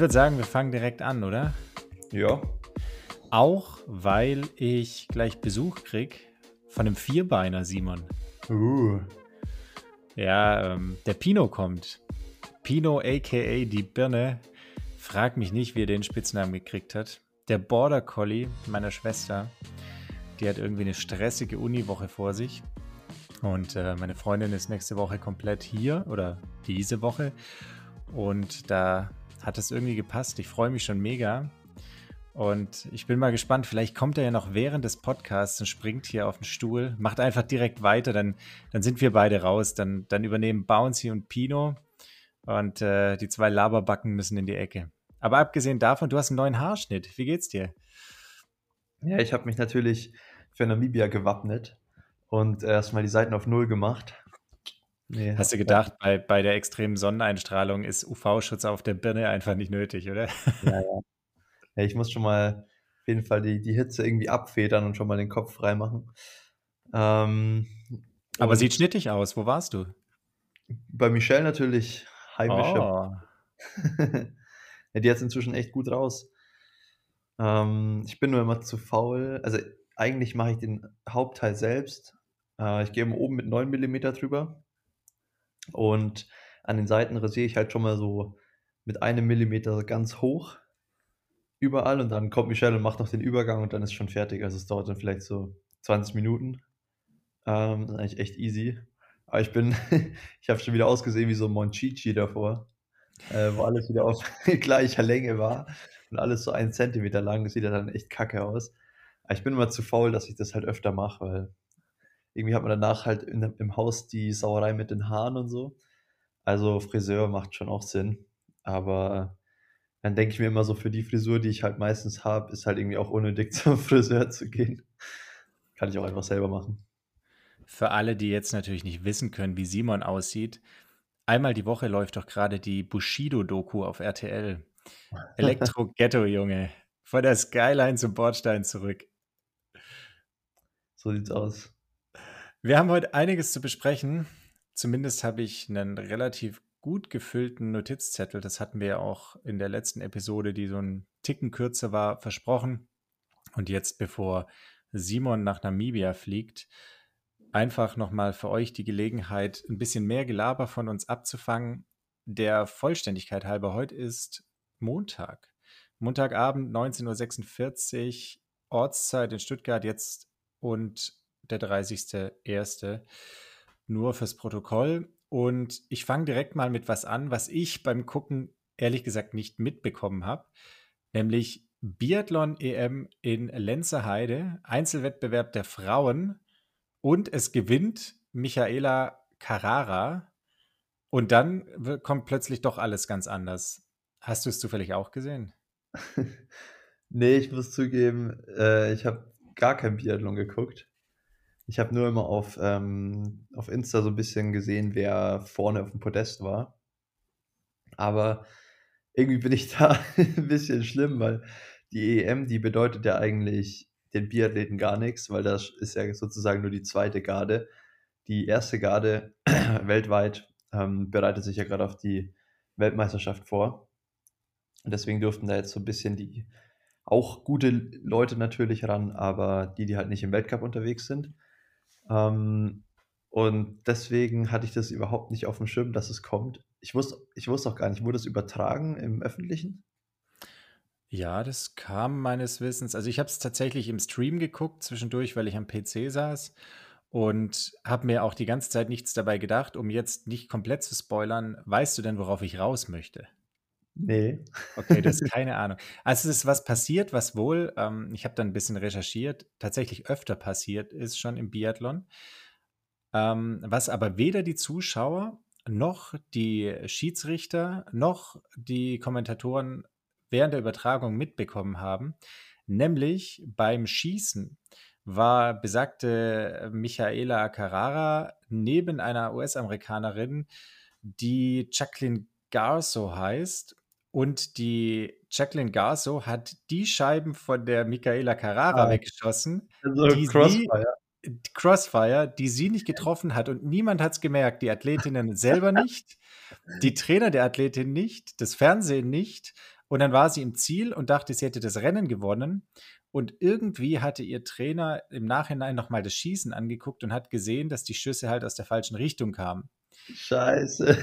würde sagen, wir fangen direkt an, oder? Ja. Auch weil ich gleich Besuch krieg von einem Vierbeiner, Simon. Uh. Ja, ähm, der Pino kommt. Pino, aka die Birne. Frag mich nicht, wie er den Spitznamen gekriegt hat. Der Border Collie meiner Schwester. Die hat irgendwie eine stressige Uniwoche vor sich. Und äh, meine Freundin ist nächste Woche komplett hier oder diese Woche. Und da hat es irgendwie gepasst. Ich freue mich schon mega. Und ich bin mal gespannt, vielleicht kommt er ja noch während des Podcasts und springt hier auf den Stuhl, macht einfach direkt weiter, dann, dann sind wir beide raus. Dann, dann übernehmen Bouncy und Pino und äh, die zwei Laberbacken müssen in die Ecke. Aber abgesehen davon, du hast einen neuen Haarschnitt. Wie geht's dir? Ja, ich habe mich natürlich für Namibia gewappnet und erstmal die Seiten auf Null gemacht. Nee, Hast du gedacht, bei, bei der extremen Sonneneinstrahlung ist UV-Schutz auf der Birne einfach nicht nötig, oder? Ja, ja. ja ich muss schon mal auf jeden Fall die, die Hitze irgendwie abfedern und schon mal den Kopf freimachen. Ähm, Aber sieht schnittig aus. Wo warst du? Bei Michelle natürlich heimische. Oh. ja, die hat es inzwischen echt gut raus. Ähm, ich bin nur immer zu faul. Also eigentlich mache ich den Hauptteil selbst. Äh, ich gehe oben mit 9 mm drüber und an den Seiten rasiere ich halt schon mal so mit einem Millimeter ganz hoch überall und dann kommt Michelle und macht noch den Übergang und dann ist schon fertig. Also es dauert dann vielleicht so 20 Minuten. Ähm, das ist eigentlich echt easy. Aber ich bin, ich habe schon wieder ausgesehen wie so ein Monchichi davor, äh, wo alles wieder auf gleicher Länge war und alles so ein Zentimeter lang. Das sieht ja dann echt kacke aus. Aber ich bin immer zu faul, dass ich das halt öfter mache, weil irgendwie hat man danach halt in, im Haus die Sauerei mit den Haaren und so. Also Friseur macht schon auch Sinn. Aber dann denke ich mir immer so, für die Frisur, die ich halt meistens habe, ist halt irgendwie auch unnötig zum Friseur zu gehen. Kann ich auch einfach selber machen. Für alle, die jetzt natürlich nicht wissen können, wie Simon aussieht, einmal die Woche läuft doch gerade die Bushido-Doku auf RTL. Elektro-Ghetto, Junge. Von der Skyline zum Bordstein zurück. So sieht's aus. Wir haben heute einiges zu besprechen. Zumindest habe ich einen relativ gut gefüllten Notizzettel. Das hatten wir ja auch in der letzten Episode, die so ein Ticken kürzer war, versprochen. Und jetzt, bevor Simon nach Namibia fliegt, einfach nochmal für euch die Gelegenheit, ein bisschen mehr Gelaber von uns abzufangen. Der Vollständigkeit halber, heute ist Montag. Montagabend 19.46 Uhr, Ortszeit in Stuttgart jetzt und der 30.01. Nur fürs Protokoll. Und ich fange direkt mal mit was an, was ich beim Gucken ehrlich gesagt nicht mitbekommen habe, nämlich Biathlon EM in Lenzerheide, Einzelwettbewerb der Frauen und es gewinnt Michaela Carrara und dann kommt plötzlich doch alles ganz anders. Hast du es zufällig auch gesehen? nee, ich muss zugeben, äh, ich habe gar kein Biathlon geguckt. Ich habe nur immer auf, ähm, auf Insta so ein bisschen gesehen, wer vorne auf dem Podest war. Aber irgendwie bin ich da ein bisschen schlimm, weil die EM, die bedeutet ja eigentlich den Biathleten gar nichts, weil das ist ja sozusagen nur die zweite Garde. Die erste Garde weltweit ähm, bereitet sich ja gerade auf die Weltmeisterschaft vor. Und deswegen dürften da jetzt so ein bisschen die auch gute Leute natürlich ran, aber die, die halt nicht im Weltcup unterwegs sind. Ähm, und deswegen hatte ich das überhaupt nicht auf dem Schirm, dass es kommt. Ich wusste, ich wusste auch gar nicht, wurde es übertragen im Öffentlichen? Ja, das kam meines Wissens. Also ich habe es tatsächlich im Stream geguckt zwischendurch, weil ich am PC saß und habe mir auch die ganze Zeit nichts dabei gedacht, um jetzt nicht komplett zu spoilern. Weißt du denn, worauf ich raus möchte? Nee. Okay, das ist keine Ahnung. Also es ist was passiert, was wohl, ähm, ich habe dann ein bisschen recherchiert, tatsächlich öfter passiert ist schon im Biathlon, ähm, was aber weder die Zuschauer noch die Schiedsrichter noch die Kommentatoren während der Übertragung mitbekommen haben, nämlich beim Schießen war besagte Michaela Carrara neben einer US-Amerikanerin, die Jacqueline Garso heißt und die Jacqueline Garso hat die Scheiben von der Michaela Carrara ah, weggeschossen. Also die Crossfire. Sie, Crossfire, die sie nicht getroffen hat. Und niemand hat es gemerkt. Die Athletinnen selber nicht, die Trainer der Athletin nicht, das Fernsehen nicht. Und dann war sie im Ziel und dachte, sie hätte das Rennen gewonnen. Und irgendwie hatte ihr Trainer im Nachhinein nochmal das Schießen angeguckt und hat gesehen, dass die Schüsse halt aus der falschen Richtung kamen. Scheiße.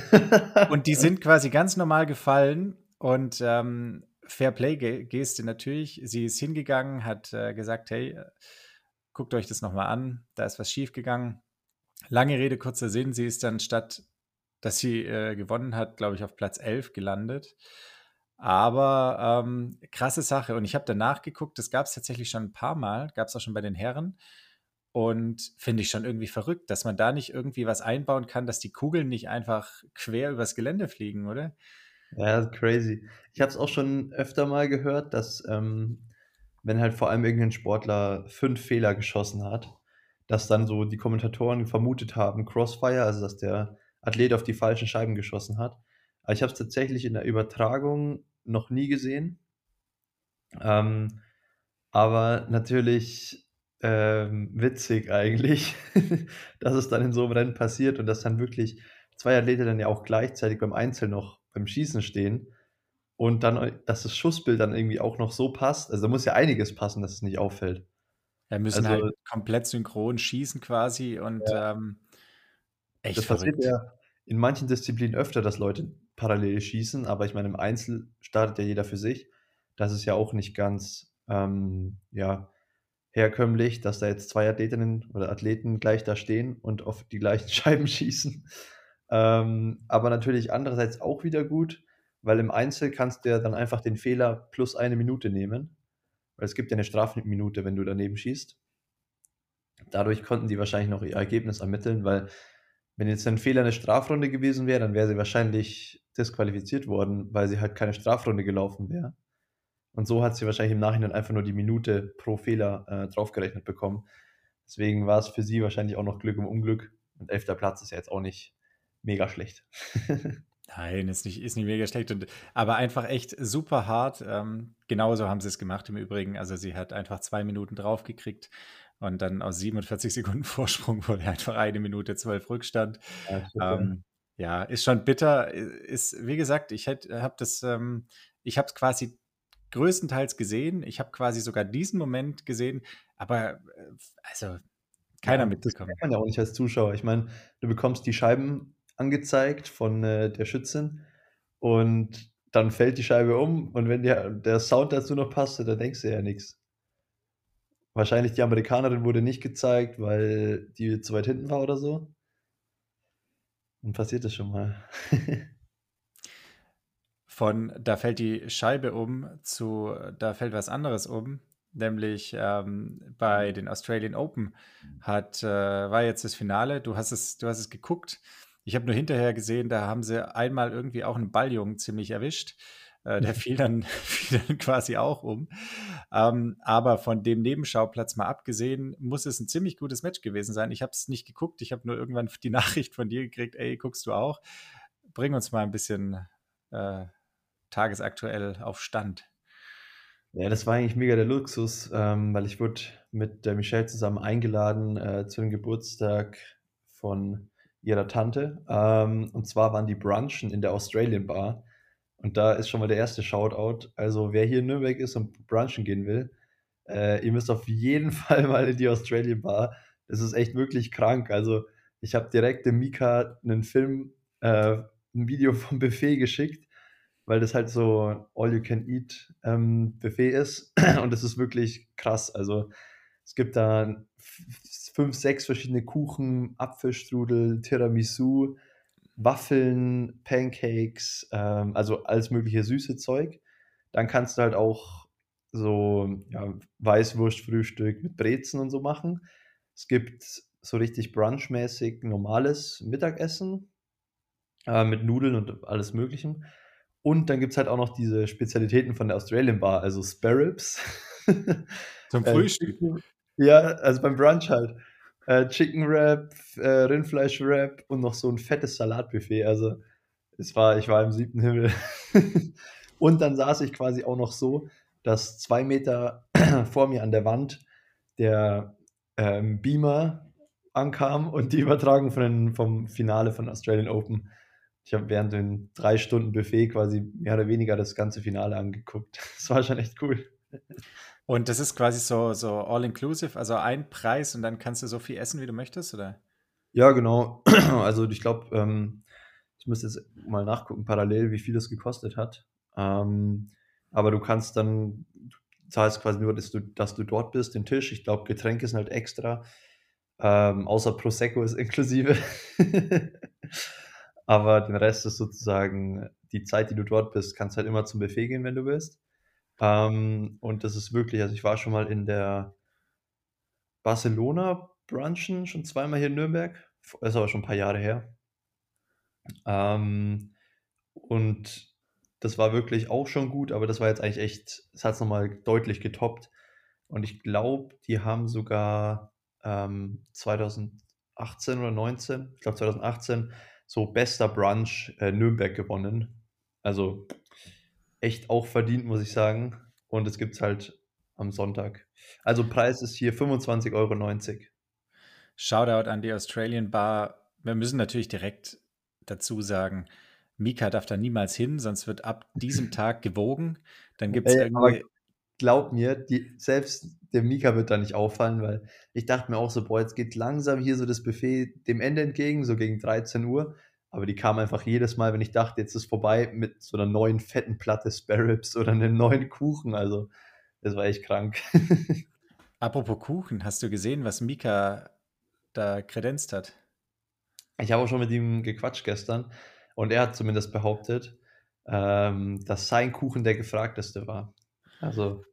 und die sind quasi ganz normal gefallen. Und ähm, Fairplay-Geste natürlich. Sie ist hingegangen, hat äh, gesagt, hey, guckt euch das nochmal an, da ist was schiefgegangen. Lange Rede, kurzer Sinn, sie ist dann statt, dass sie äh, gewonnen hat, glaube ich, auf Platz 11 gelandet. Aber ähm, krasse Sache. Und ich habe danach geguckt, das gab es tatsächlich schon ein paar Mal, gab es auch schon bei den Herren. Und finde ich schon irgendwie verrückt, dass man da nicht irgendwie was einbauen kann, dass die Kugeln nicht einfach quer übers Gelände fliegen, oder? Ja, crazy. Ich habe es auch schon öfter mal gehört, dass ähm, wenn halt vor allem irgendein Sportler fünf Fehler geschossen hat, dass dann so die Kommentatoren vermutet haben, Crossfire, also dass der Athlet auf die falschen Scheiben geschossen hat. Aber ich habe es tatsächlich in der Übertragung noch nie gesehen. Ähm, aber natürlich ähm, witzig eigentlich, dass es dann in so einem Rennen passiert und dass dann wirklich zwei Athleten dann ja auch gleichzeitig beim Einzel noch beim Schießen stehen und dann, dass das Schussbild dann irgendwie auch noch so passt. Also da muss ja einiges passen, dass es nicht auffällt. Ja, müssen also, halt komplett synchron schießen quasi und ja. ähm, echt Das verrückt. passiert ja in manchen Disziplinen öfter, dass Leute parallel schießen, aber ich meine, im Einzel startet ja jeder für sich. Das ist ja auch nicht ganz ähm, ja, herkömmlich, dass da jetzt zwei Athletinnen oder Athleten gleich da stehen und auf die gleichen Scheiben schießen. Ähm, aber natürlich andererseits auch wieder gut, weil im Einzel kannst du ja dann einfach den Fehler plus eine Minute nehmen. Weil es gibt ja eine Strafminute, wenn du daneben schießt. Dadurch konnten die wahrscheinlich noch ihr Ergebnis ermitteln, weil wenn jetzt ein Fehler eine Strafrunde gewesen wäre, dann wäre sie wahrscheinlich disqualifiziert worden, weil sie halt keine Strafrunde gelaufen wäre. Und so hat sie wahrscheinlich im Nachhinein einfach nur die Minute pro Fehler äh, draufgerechnet bekommen. Deswegen war es für sie wahrscheinlich auch noch Glück im Unglück. Und elfter Platz ist ja jetzt auch nicht mega schlecht. Nein, ist nicht, ist nicht mega schlecht. Und, aber einfach echt super hart. Ähm, genauso haben sie es gemacht im Übrigen. Also sie hat einfach zwei Minuten draufgekriegt und dann aus 47 Sekunden Vorsprung wurde einfach eine Minute zwölf Rückstand. Ja, ähm, ja, ist schon bitter. Ist, wie gesagt, ich habe das, ähm, ich habe es quasi größtenteils gesehen. Ich habe quasi sogar diesen Moment gesehen, aber äh, also keiner ja, mitbekommen. Das kann man ja auch nicht als Zuschauer. Ich meine, du bekommst die Scheiben angezeigt von äh, der Schützin und dann fällt die Scheibe um und wenn der, der Sound dazu noch passt, dann denkst du ja nichts. Wahrscheinlich die Amerikanerin wurde nicht gezeigt, weil die zu weit hinten war oder so. Dann passiert das schon mal. Von da fällt die Scheibe um zu da fällt was anderes um, nämlich ähm, bei den Australian Open hat äh, war jetzt das Finale. Du hast es, du hast es geguckt. Ich habe nur hinterher gesehen, da haben sie einmal irgendwie auch einen Balljungen ziemlich erwischt. Äh, der fiel dann, fiel dann quasi auch um. Ähm, aber von dem Nebenschauplatz mal abgesehen, muss es ein ziemlich gutes Match gewesen sein. Ich habe es nicht geguckt. Ich habe nur irgendwann die Nachricht von dir gekriegt, ey, guckst du auch? Bring uns mal ein bisschen äh, tagesaktuell auf Stand. Ja, das war eigentlich mega der Luxus, ähm, weil ich wurde mit der Michelle zusammen eingeladen äh, zu dem Geburtstag von ihrer Tante. Ähm, und zwar waren die Brunchen in der Australian Bar. Und da ist schon mal der erste Shoutout. Also, wer hier in Nürnberg ist und brunchen gehen will, äh, ihr müsst auf jeden Fall mal in die Australian Bar. Das ist echt wirklich krank. Also, ich habe direkt dem Mika einen Film, äh, ein Video vom Buffet geschickt, weil das halt so All-You-Can-Eat ähm, Buffet ist. Und das ist wirklich krass. Also, es gibt da fünf, sechs verschiedene Kuchen, Apfelstrudel, Tiramisu, Waffeln, Pancakes, ähm, also alles mögliche süße Zeug. Dann kannst du halt auch so ja, Weißwurstfrühstück mit Brezen und so machen. Es gibt so richtig brunchmäßig normales Mittagessen äh, mit Nudeln und alles Möglichen. Und dann gibt es halt auch noch diese Spezialitäten von der Australian Bar, also Sparrows. Zum äh, Frühstück. Ja, also beim Brunch halt. Äh, Chicken Wrap, äh, Rindfleisch Wrap und noch so ein fettes Salatbuffet. Also es war, ich war im siebten Himmel. und dann saß ich quasi auch noch so, dass zwei Meter vor mir an der Wand der ähm, Beamer ankam und die Übertragung von den, vom Finale von Australian Open. ich habe während den drei Stunden Buffet quasi mehr oder weniger das ganze Finale angeguckt. Das war schon echt cool. Und das ist quasi so, so all-inclusive, also ein Preis und dann kannst du so viel essen, wie du möchtest, oder? Ja, genau. Also ich glaube, ähm, ich muss jetzt mal nachgucken, parallel, wie viel das gekostet hat. Ähm, aber du kannst dann, du zahlst quasi nur, dass du, dass du dort bist, den Tisch. Ich glaube, Getränke sind halt extra. Ähm, außer Prosecco ist inklusive. Aber den Rest ist sozusagen die Zeit, die du dort bist, kannst halt immer zum Buffet gehen, wenn du willst. Ähm, und das ist wirklich, also ich war schon mal in der Barcelona Brunchen, schon zweimal hier in Nürnberg. Ist aber schon ein paar Jahre her. Ähm, und das war wirklich auch schon gut, aber das war jetzt eigentlich echt, es hat es nochmal deutlich getoppt. Und ich glaube, die haben sogar ähm, 2018 oder 19, ich glaube 2018, so bester Brunch äh, Nürnberg gewonnen. Also echt auch verdient, muss ich sagen. Und es gibt es halt am Sonntag. Also Preis ist hier 25,90 Euro. Shoutout an die Australian Bar. Wir müssen natürlich direkt dazu sagen, Mika darf da niemals hin, sonst wird ab diesem Tag gewogen. Dann gibt es irgendwie. Glaub mir, die, selbst der Mika wird da nicht auffallen, weil ich dachte mir auch so, boah, jetzt geht langsam hier so das Buffet dem Ende entgegen, so gegen 13 Uhr. Aber die kam einfach jedes Mal, wenn ich dachte, jetzt ist vorbei, mit so einer neuen fetten Platte Sparrows oder einem neuen Kuchen. Also, das war echt krank. Apropos Kuchen, hast du gesehen, was Mika da kredenzt hat? Ich habe auch schon mit ihm gequatscht gestern und er hat zumindest behauptet, ähm, dass sein Kuchen der gefragteste war. Also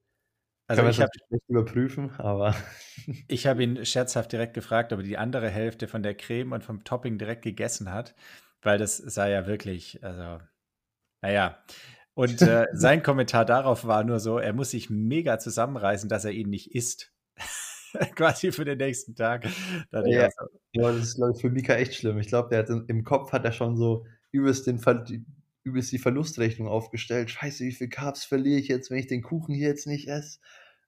also ich habe nicht überprüfen, aber ich habe ihn scherzhaft direkt gefragt, ob er die andere Hälfte von der Creme und vom Topping direkt gegessen hat, weil das sei ja wirklich, also naja. Und äh, sein Kommentar darauf war nur so, er muss sich mega zusammenreißen, dass er ihn nicht isst. Quasi für den nächsten Tag. Ja, ja, das ist, glaube ich, für Mika echt schlimm. Ich glaube, der hat im Kopf hat er schon so übelst den Ver übelst die Verlustrechnung aufgestellt. Scheiße, wie viel Carbs verliere ich jetzt, wenn ich den Kuchen hier jetzt nicht esse?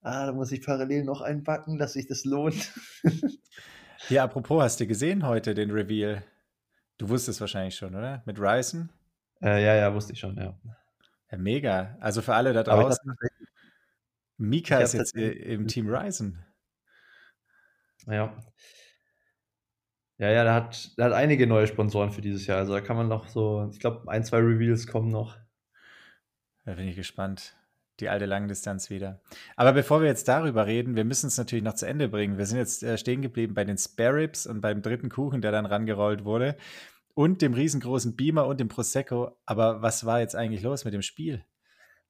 Ah, da muss ich parallel noch einen backen, dass sich das lohnt. ja, apropos, hast du gesehen heute den Reveal? Du wusstest wahrscheinlich schon, oder? Mit Ryzen? Äh, ja, ja, wusste ich schon, ja. Ja, mega. Also für alle da draußen. Mika ist jetzt im Team Ryzen. Ja. Ja, ja, der hat, der hat einige neue Sponsoren für dieses Jahr. Also da kann man noch so, ich glaube, ein, zwei Reveals kommen noch. Da bin ich gespannt. Die alte Langdistanz wieder. Aber bevor wir jetzt darüber reden, wir müssen es natürlich noch zu Ende bringen. Wir sind jetzt äh, stehen geblieben bei den Spare Ribs und beim dritten Kuchen, der dann rangerollt wurde. Und dem riesengroßen Beamer und dem Prosecco. Aber was war jetzt eigentlich los mit dem Spiel?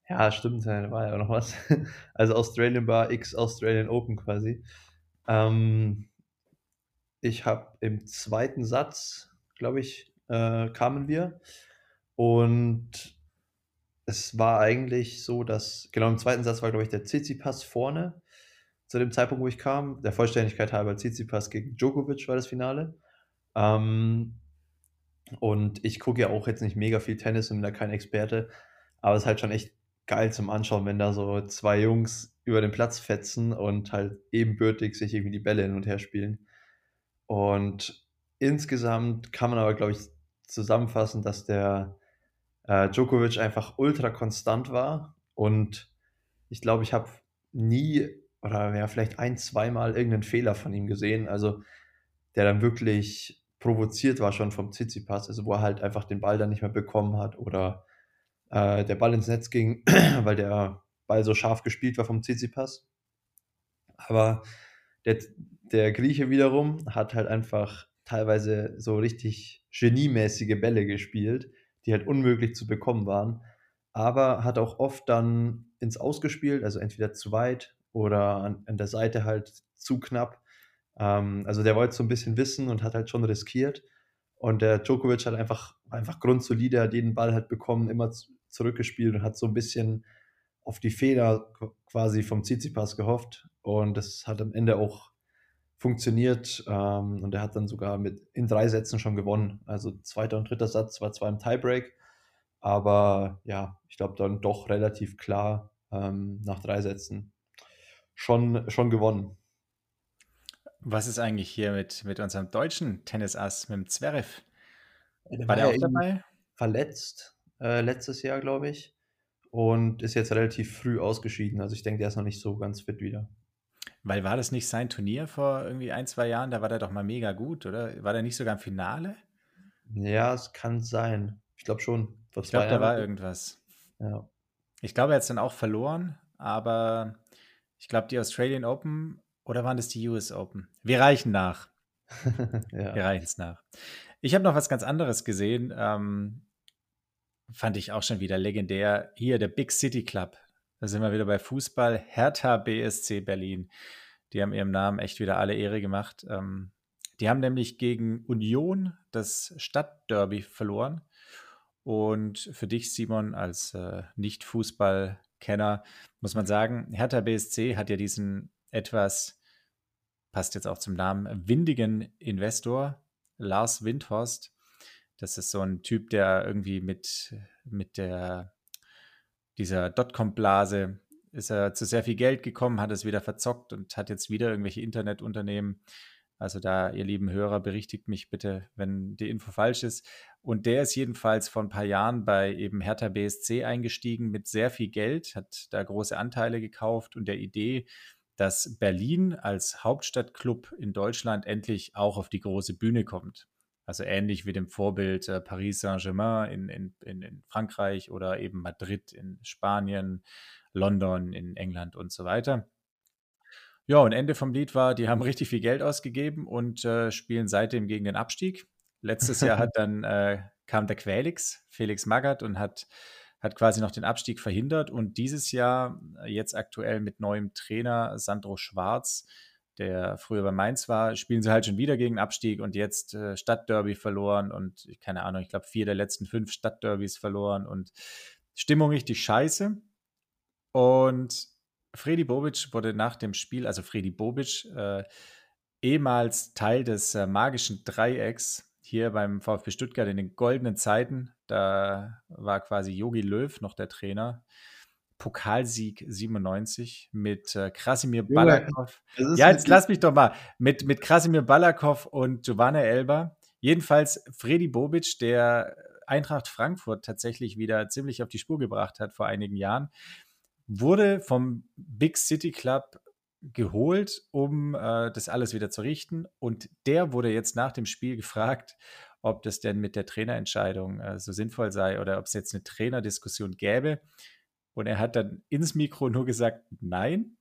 Ja, stimmt, da war ja auch noch was. Also Australian Bar X Australian Open quasi. Ähm, ich habe im zweiten Satz, glaube ich, äh, kamen wir. Und es war eigentlich so, dass, genau im zweiten Satz war, glaube ich, der Tsitsipas vorne zu dem Zeitpunkt, wo ich kam. Der Vollständigkeit halber Tsitsipas gegen Djokovic war das Finale. Ähm, und ich gucke ja auch jetzt nicht mega viel Tennis und bin da kein Experte, aber es ist halt schon echt geil zum Anschauen, wenn da so zwei Jungs über den Platz fetzen und halt ebenbürtig sich irgendwie die Bälle hin und her spielen. Und insgesamt kann man aber, glaube ich, zusammenfassen, dass der äh, Djokovic einfach ultra konstant war. Und ich glaube, ich habe nie oder ja, vielleicht ein, zweimal irgendeinen Fehler von ihm gesehen. Also der dann wirklich provoziert war schon vom Tsitsipas, also wo er halt einfach den Ball dann nicht mehr bekommen hat oder äh, der Ball ins Netz ging, weil der Ball so scharf gespielt war vom Tsitsipas. Aber der, der Grieche wiederum hat halt einfach teilweise so richtig geniemäßige Bälle gespielt, die halt unmöglich zu bekommen waren, aber hat auch oft dann ins Ausgespielt, also entweder zu weit oder an, an der Seite halt zu knapp. Ähm, also der wollte so ein bisschen wissen und hat halt schon riskiert. Und der Djokovic hat einfach, einfach grundsolide, hat jeden Ball halt bekommen, immer zurückgespielt und hat so ein bisschen auf die Fehler quasi vom Tsitsipas gehofft. Und das hat am Ende auch funktioniert. Ähm, und er hat dann sogar mit in drei Sätzen schon gewonnen. Also zweiter und dritter Satz war zwar im Tiebreak, aber ja, ich glaube dann doch relativ klar ähm, nach drei Sätzen schon, schon gewonnen. Was ist eigentlich hier mit, mit unserem deutschen Tennisass, mit dem Zverev? War, war der auch dabei? verletzt äh, letztes Jahr, glaube ich. Und ist jetzt relativ früh ausgeschieden. Also ich denke, der ist noch nicht so ganz fit wieder. Weil war das nicht sein Turnier vor irgendwie ein, zwei Jahren? Da war der doch mal mega gut, oder? War der nicht sogar im Finale? Ja, es kann sein. Ich glaube schon. Vor ich glaube, da war irgendwas. Ja. Ich glaube, er hat es dann auch verloren, aber ich glaube, die Australian Open oder waren das die US Open? Wir reichen nach. ja. Wir reichen es nach. Ich habe noch was ganz anderes gesehen. Ähm, fand ich auch schon wieder legendär. Hier der Big City Club. Da sind wir wieder bei Fußball. Hertha BSC Berlin. Die haben ihrem Namen echt wieder alle Ehre gemacht. Ähm, die haben nämlich gegen Union das Stadtderby verloren. Und für dich, Simon, als äh, Nicht-Fußball-Kenner, muss man sagen, Hertha BSC hat ja diesen etwas, passt jetzt auch zum Namen, windigen Investor, Lars Windhorst. Das ist so ein Typ, der irgendwie mit, mit der, dieser Dotcom-Blase ist er zu sehr viel Geld gekommen, hat es wieder verzockt und hat jetzt wieder irgendwelche Internetunternehmen. Also da, ihr lieben Hörer, berichtigt mich bitte, wenn die Info falsch ist. Und der ist jedenfalls vor ein paar Jahren bei eben Hertha BSC eingestiegen mit sehr viel Geld, hat da große Anteile gekauft und der Idee, dass Berlin als Hauptstadtclub in Deutschland endlich auch auf die große Bühne kommt. Also ähnlich wie dem Vorbild äh, Paris Saint-Germain in, in, in, in, Frankreich oder eben Madrid in Spanien, London in England und so weiter. Ja, und Ende vom Lied war, die haben richtig viel Geld ausgegeben und äh, spielen seitdem gegen den Abstieg. Letztes Jahr hat dann äh, kam der Quelix, Felix Magath, und hat, hat quasi noch den Abstieg verhindert. Und dieses Jahr, äh, jetzt aktuell mit neuem Trainer Sandro Schwarz, der früher bei Mainz war, spielen sie halt schon wieder gegen Abstieg und jetzt äh, Stadtderby verloren und keine Ahnung, ich glaube vier der letzten fünf Stadtderbys verloren und Stimmung richtig scheiße. Und Fredi Bobic wurde nach dem Spiel, also Fredi Bobic, äh, ehemals Teil des äh, magischen Dreiecks hier beim VfB Stuttgart in den goldenen Zeiten. Da war quasi Yogi Löw noch der Trainer. Pokalsieg 97 mit äh, Krasimir Balakov. Ja, jetzt lass mich doch mal. Mit, mit Krasimir Balakov und Giovanna Elber. Jedenfalls Fredi Bobic, der Eintracht Frankfurt tatsächlich wieder ziemlich auf die Spur gebracht hat vor einigen Jahren wurde vom Big City Club geholt, um äh, das alles wieder zu richten. Und der wurde jetzt nach dem Spiel gefragt, ob das denn mit der Trainerentscheidung äh, so sinnvoll sei oder ob es jetzt eine Trainerdiskussion gäbe. Und er hat dann ins Mikro nur gesagt, nein.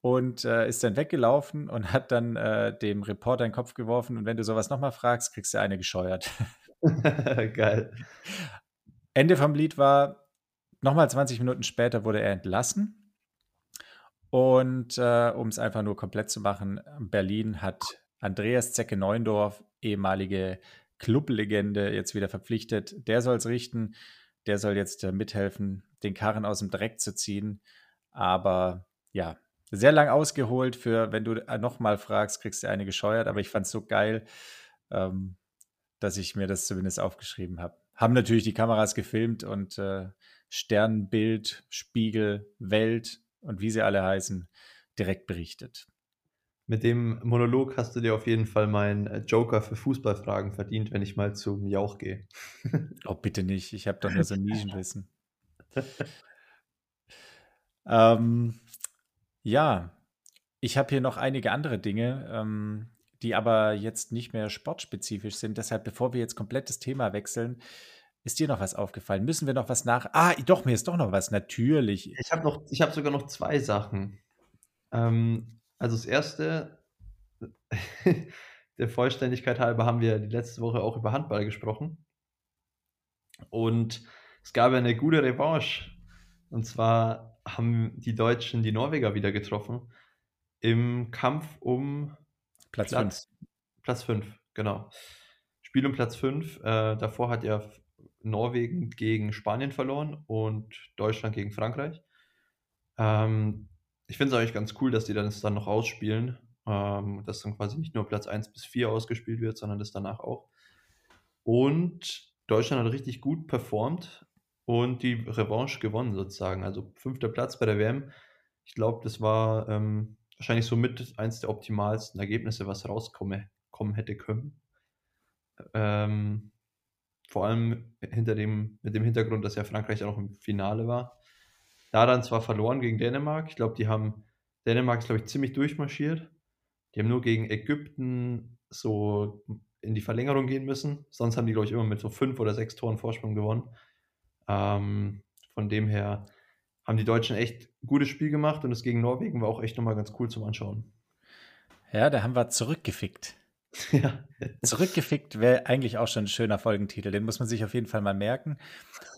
Und äh, ist dann weggelaufen und hat dann äh, dem Reporter in den Kopf geworfen. Und wenn du sowas nochmal fragst, kriegst du eine gescheuert. Geil. Ende vom Lied war, Nochmal 20 Minuten später wurde er entlassen. Und äh, um es einfach nur komplett zu machen, Berlin hat Andreas Zecke Neundorf, ehemalige Clublegende, jetzt wieder verpflichtet. Der soll es richten. Der soll jetzt äh, mithelfen, den Karren aus dem Dreck zu ziehen. Aber ja, sehr lang ausgeholt für, wenn du äh, nochmal fragst, kriegst du eine gescheuert. Aber ich fand es so geil, ähm, dass ich mir das zumindest aufgeschrieben habe. Haben natürlich die Kameras gefilmt und äh, Sternbild, Spiegel, Welt und wie sie alle heißen, direkt berichtet. Mit dem Monolog hast du dir auf jeden Fall meinen äh, Joker für Fußballfragen verdient, wenn ich mal zum Jauch gehe. oh, bitte nicht. Ich habe doch nur so ein Nischenwissen. ähm, ja, ich habe hier noch einige andere Dinge, ähm, die aber jetzt nicht mehr sportspezifisch sind. Deshalb, bevor wir jetzt komplett das Thema wechseln, ist dir noch was aufgefallen? Müssen wir noch was nach? Ah, doch, mir ist doch noch was, natürlich. Ich habe noch, ich habe sogar noch zwei Sachen. Ähm, also das erste, der Vollständigkeit halber haben wir die letzte Woche auch über Handball gesprochen. Und es gab eine gute Revanche. Und zwar haben die Deutschen die Norweger wieder getroffen im Kampf um Platz 5. Platz 5, genau. Spiel um Platz 5. Äh, davor hat er Norwegen gegen Spanien verloren und Deutschland gegen Frankreich. Ähm, ich finde es eigentlich ganz cool, dass die dann es dann noch ausspielen, ähm, dass dann quasi nicht nur Platz 1 bis 4 ausgespielt wird, sondern das danach auch. Und Deutschland hat richtig gut performt und die Revanche gewonnen sozusagen. Also fünfter Platz bei der WM. Ich glaube, das war ähm, wahrscheinlich somit eins der optimalsten Ergebnisse, was rauskommen hätte können. Ähm, vor allem hinter dem, mit dem Hintergrund, dass ja Frankreich auch im Finale war. Da dann zwar verloren gegen Dänemark, ich glaube, die haben, Dänemark ist, glaube ich, ziemlich durchmarschiert. Die haben nur gegen Ägypten so in die Verlängerung gehen müssen. Sonst haben die, glaube ich, immer mit so fünf oder sechs Toren Vorsprung gewonnen. Ähm, von dem her haben die Deutschen echt ein gutes Spiel gemacht und das gegen Norwegen war auch echt nochmal ganz cool zum Anschauen. Ja, da haben wir zurückgefickt. Ja. Zurückgefickt wäre eigentlich auch schon ein schöner Folgentitel. Den muss man sich auf jeden Fall mal merken.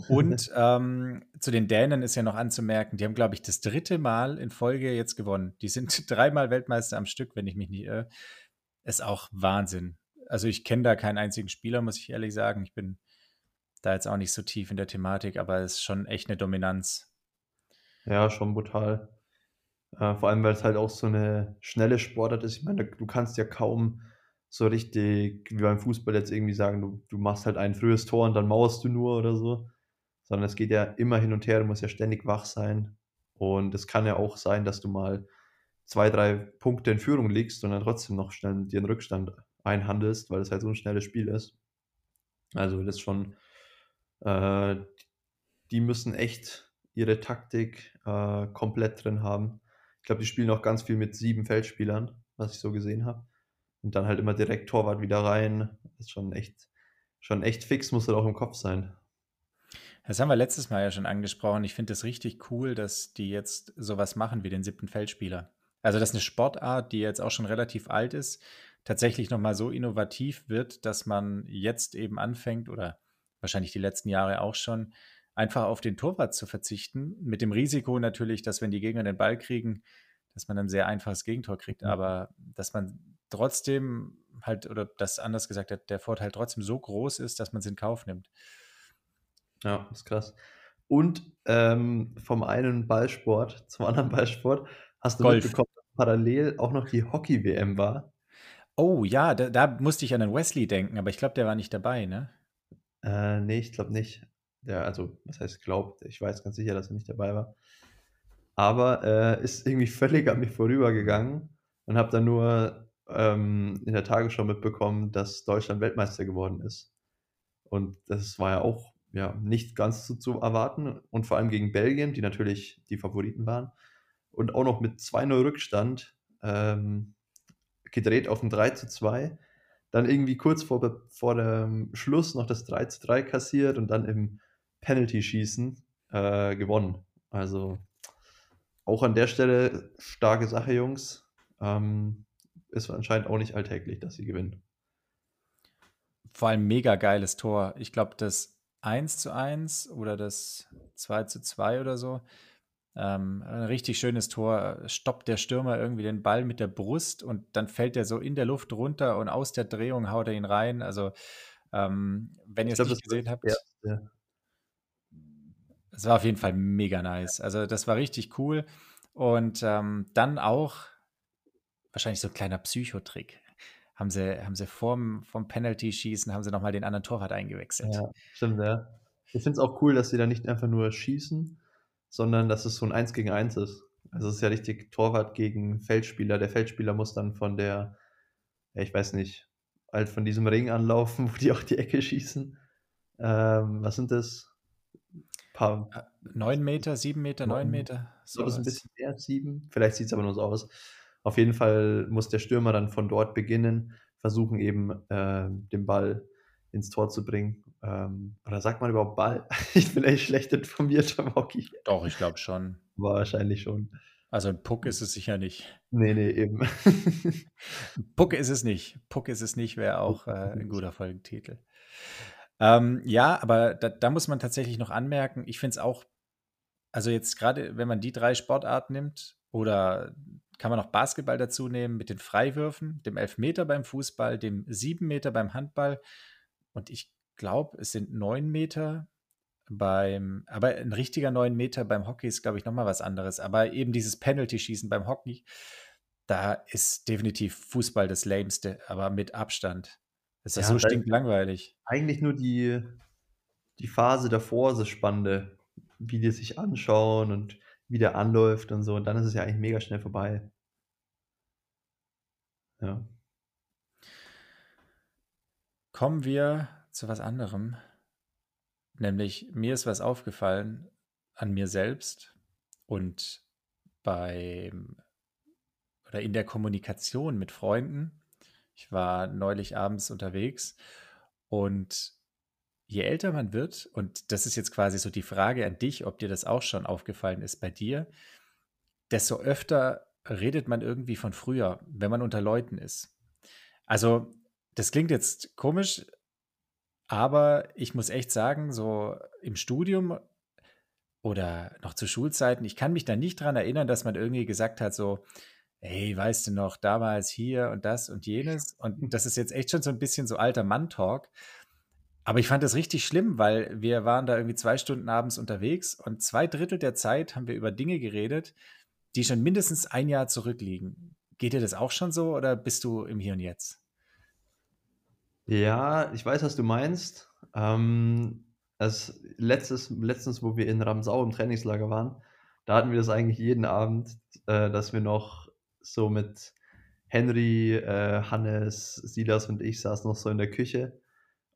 Und ähm, zu den Dänen ist ja noch anzumerken, die haben, glaube ich, das dritte Mal in Folge jetzt gewonnen. Die sind dreimal Weltmeister am Stück, wenn ich mich nicht irre. Ist auch Wahnsinn. Also ich kenne da keinen einzigen Spieler, muss ich ehrlich sagen. Ich bin da jetzt auch nicht so tief in der Thematik, aber es ist schon echt eine Dominanz. Ja, schon brutal. Äh, vor allem, weil es halt auch so eine schnelle Sportart ist. Ich meine, du kannst ja kaum so richtig wie beim Fußball jetzt irgendwie sagen, du, du machst halt ein frühes Tor und dann mauerst du nur oder so. Sondern es geht ja immer hin und her, du musst ja ständig wach sein. Und es kann ja auch sein, dass du mal zwei, drei Punkte in Führung liegst und dann trotzdem noch schnell dir einen Rückstand einhandelst, weil es halt so ein schnelles Spiel ist. Also das ist schon, äh, die müssen echt ihre Taktik äh, komplett drin haben. Ich glaube, die spielen auch ganz viel mit sieben Feldspielern, was ich so gesehen habe. Und dann halt immer direkt Torwart wieder rein. Das ist schon echt, schon echt fix, muss halt auch im Kopf sein. Das haben wir letztes Mal ja schon angesprochen. Ich finde es richtig cool, dass die jetzt sowas machen wie den siebten Feldspieler. Also, das ist eine Sportart, die jetzt auch schon relativ alt ist, tatsächlich nochmal so innovativ wird, dass man jetzt eben anfängt oder wahrscheinlich die letzten Jahre auch schon, einfach auf den Torwart zu verzichten. Mit dem Risiko natürlich, dass wenn die Gegner den Ball kriegen, dass man ein sehr einfaches Gegentor kriegt, mhm. aber dass man trotzdem halt, oder das anders gesagt, der, der Vorteil trotzdem so groß ist, dass man es in Kauf nimmt. Ja, das ist krass. Und ähm, vom einen Ballsport zum anderen Ballsport hast du Golf. mitbekommen, dass parallel auch noch die Hockey-WM war. Oh ja, da, da, musste ich an den Wesley denken, aber ich glaube, der war nicht dabei, ne? Äh, nee, ich glaube nicht. Der, also, was heißt glaubt? Ich weiß ganz sicher, dass er nicht dabei war. Aber äh, ist irgendwie völlig an mir vorübergegangen und habe dann nur ähm, in der Tagesschau mitbekommen, dass Deutschland Weltmeister geworden ist. Und das war ja auch ja, nicht ganz zu, zu erwarten. Und vor allem gegen Belgien, die natürlich die Favoriten waren. Und auch noch mit 2-0 Rückstand ähm, gedreht auf ein 3 zu 2. Dann irgendwie kurz vor, vor dem Schluss noch das 3 zu 3 kassiert und dann im Penalty-Schießen äh, gewonnen. Also auch an der Stelle starke Sache, Jungs. Ähm, ist anscheinend auch nicht alltäglich, dass sie gewinnen. Vor allem mega geiles Tor. Ich glaube, das 1 zu 1 oder das 2 zu 2 oder so. Ähm, ein richtig schönes Tor. Stoppt der Stürmer irgendwie den Ball mit der Brust und dann fällt er so in der Luft runter und aus der Drehung haut er ihn rein. Also, ähm, wenn ihr es nicht gesehen habt. Ja. Es war auf jeden Fall mega nice. Also, das war richtig cool. Und ähm, dann auch wahrscheinlich so ein kleiner Psychotrick. Haben sie, haben sie vorm, vom Penalty-Schießen, haben sie nochmal den anderen Torwart eingewechselt. Ja, stimmt, ja. Ich finde es auch cool, dass sie da nicht einfach nur schießen, sondern dass es so ein 1 gegen 1 ist. Also es ist ja richtig Torwart gegen Feldspieler. Der Feldspieler muss dann von der, ja, ich weiß nicht, halt von diesem Ring anlaufen, wo die auch die Ecke schießen. Ähm, was sind das? Paar, 9 Meter, 7 Meter, 9 Meter. So ist ein bisschen mehr, 7. Vielleicht sieht es aber nur so aus. Auf jeden Fall muss der Stürmer dann von dort beginnen, versuchen eben äh, den Ball ins Tor zu bringen. Ähm, oder sagt man überhaupt Ball? ich bin echt schlecht informiert am Hockey. Doch, ich glaube schon. Wahrscheinlich schon. Also ein Puck ist es sicher nicht. Nee, nee, eben. Puck ist es nicht. Puck ist es nicht, wäre auch äh, ein guter Folgentitel. Ähm, ja, aber da, da, muss man tatsächlich noch anmerken, ich finde es auch, also jetzt gerade, wenn man die drei Sportarten nimmt, oder kann man noch Basketball dazu nehmen mit den Freiwürfen, dem Elfmeter beim Fußball, dem sieben Meter beim Handball und ich glaube, es sind neun Meter beim, aber ein richtiger neun Meter beim Hockey ist, glaube ich, nochmal was anderes. Aber eben dieses Penalty-Schießen beim Hockey, da ist definitiv Fußball das Lämste, aber mit Abstand. Das ist ja, so stinklangweilig. Eigentlich nur die, die Phase davor ist das Spannende, wie die sich anschauen und wie der anläuft und so. Und dann ist es ja eigentlich mega schnell vorbei. Ja. Kommen wir zu was anderem. Nämlich mir ist was aufgefallen an mir selbst und beim oder in der Kommunikation mit Freunden. Ich war neulich abends unterwegs und je älter man wird, und das ist jetzt quasi so die Frage an dich, ob dir das auch schon aufgefallen ist bei dir, desto öfter redet man irgendwie von früher, wenn man unter Leuten ist. Also, das klingt jetzt komisch, aber ich muss echt sagen, so im Studium oder noch zu Schulzeiten, ich kann mich da nicht dran erinnern, dass man irgendwie gesagt hat, so, hey, weißt du noch, damals hier und das und jenes. Und das ist jetzt echt schon so ein bisschen so alter Mann-Talk. Aber ich fand das richtig schlimm, weil wir waren da irgendwie zwei Stunden abends unterwegs und zwei Drittel der Zeit haben wir über Dinge geredet, die schon mindestens ein Jahr zurückliegen. Geht dir das auch schon so oder bist du im Hier und Jetzt? Ja, ich weiß, was du meinst. Ähm, das letztes, letztens, wo wir in Ramsau im Trainingslager waren, da hatten wir das eigentlich jeden Abend, äh, dass wir noch so mit Henry, äh, Hannes, Silas und ich saßen noch so in der Küche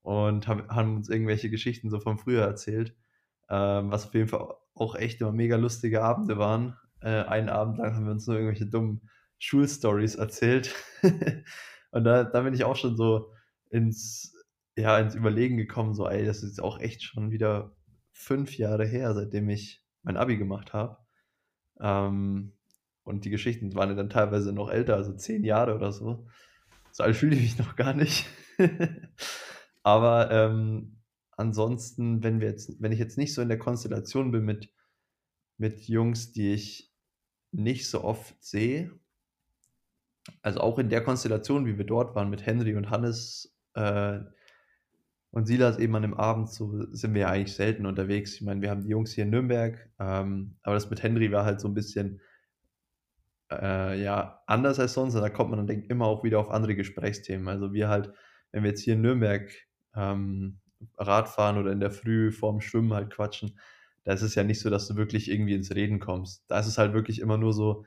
und haben, haben uns irgendwelche Geschichten so von früher erzählt, ähm, was auf jeden Fall auch echt immer mega lustige Abende waren. Äh, einen Abend lang haben wir uns nur irgendwelche dummen Schulstories erzählt. und da, da bin ich auch schon so ins, ja, ins Überlegen gekommen, so, ey, das ist auch echt schon wieder fünf Jahre her, seitdem ich mein Abi gemacht habe. Ähm, und die Geschichten waren ja dann teilweise noch älter, also zehn Jahre oder so. So alt fühle ich mich noch gar nicht. Aber ähm, ansonsten, wenn wir jetzt, wenn ich jetzt nicht so in der Konstellation bin mit, mit Jungs, die ich nicht so oft sehe, also auch in der Konstellation, wie wir dort waren mit Henry und Hannes äh, und Silas eben an dem Abend, so sind wir ja eigentlich selten unterwegs. Ich meine, wir haben die Jungs hier in Nürnberg, ähm, aber das mit Henry war halt so ein bisschen äh, ja anders als sonst. Und da kommt man dann denkt, immer auch wieder auf andere Gesprächsthemen. Also wir halt, wenn wir jetzt hier in Nürnberg ähm, Radfahren oder in der Früh vorm Schwimmen halt quatschen, da ist es ja nicht so, dass du wirklich irgendwie ins Reden kommst. Da ist es halt wirklich immer nur so,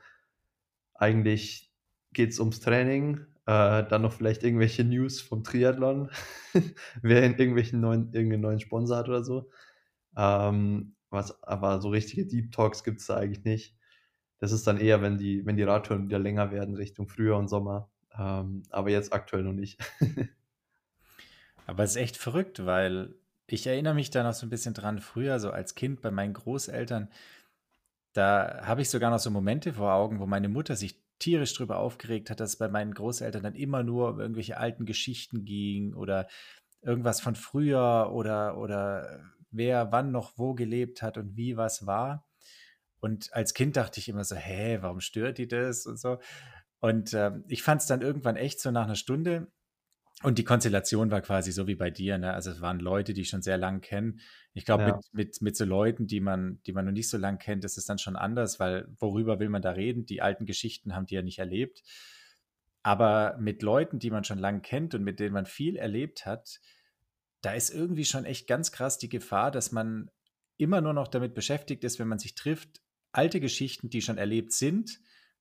eigentlich geht es ums Training, äh, dann noch vielleicht irgendwelche News vom Triathlon, wer irgendwelchen neuen, irgendeinen neuen Sponsor hat oder so. Ähm, was, aber so richtige Deep Talks gibt es da eigentlich nicht. Das ist dann eher, wenn die, wenn die Radtouren wieder länger werden, Richtung Frühjahr und Sommer. Ähm, aber jetzt aktuell noch nicht. Aber es ist echt verrückt, weil ich erinnere mich da noch so ein bisschen dran, früher, so als Kind bei meinen Großeltern, da habe ich sogar noch so Momente vor Augen, wo meine Mutter sich tierisch drüber aufgeregt hat, dass es bei meinen Großeltern dann immer nur um irgendwelche alten Geschichten ging oder irgendwas von früher oder, oder wer wann noch wo gelebt hat und wie was war. Und als Kind dachte ich immer so, hä, warum stört die das und so. Und äh, ich fand es dann irgendwann echt so nach einer Stunde, und die Konstellation war quasi so wie bei dir, ne? Also es waren Leute, die ich schon sehr lang kennen. Ich glaube, ja. mit, mit, mit so Leuten, die man, die man noch nicht so lang kennt, ist es dann schon anders, weil worüber will man da reden? Die alten Geschichten haben die ja nicht erlebt. Aber mit Leuten, die man schon lang kennt und mit denen man viel erlebt hat, da ist irgendwie schon echt ganz krass die Gefahr, dass man immer nur noch damit beschäftigt ist, wenn man sich trifft, alte Geschichten, die schon erlebt sind,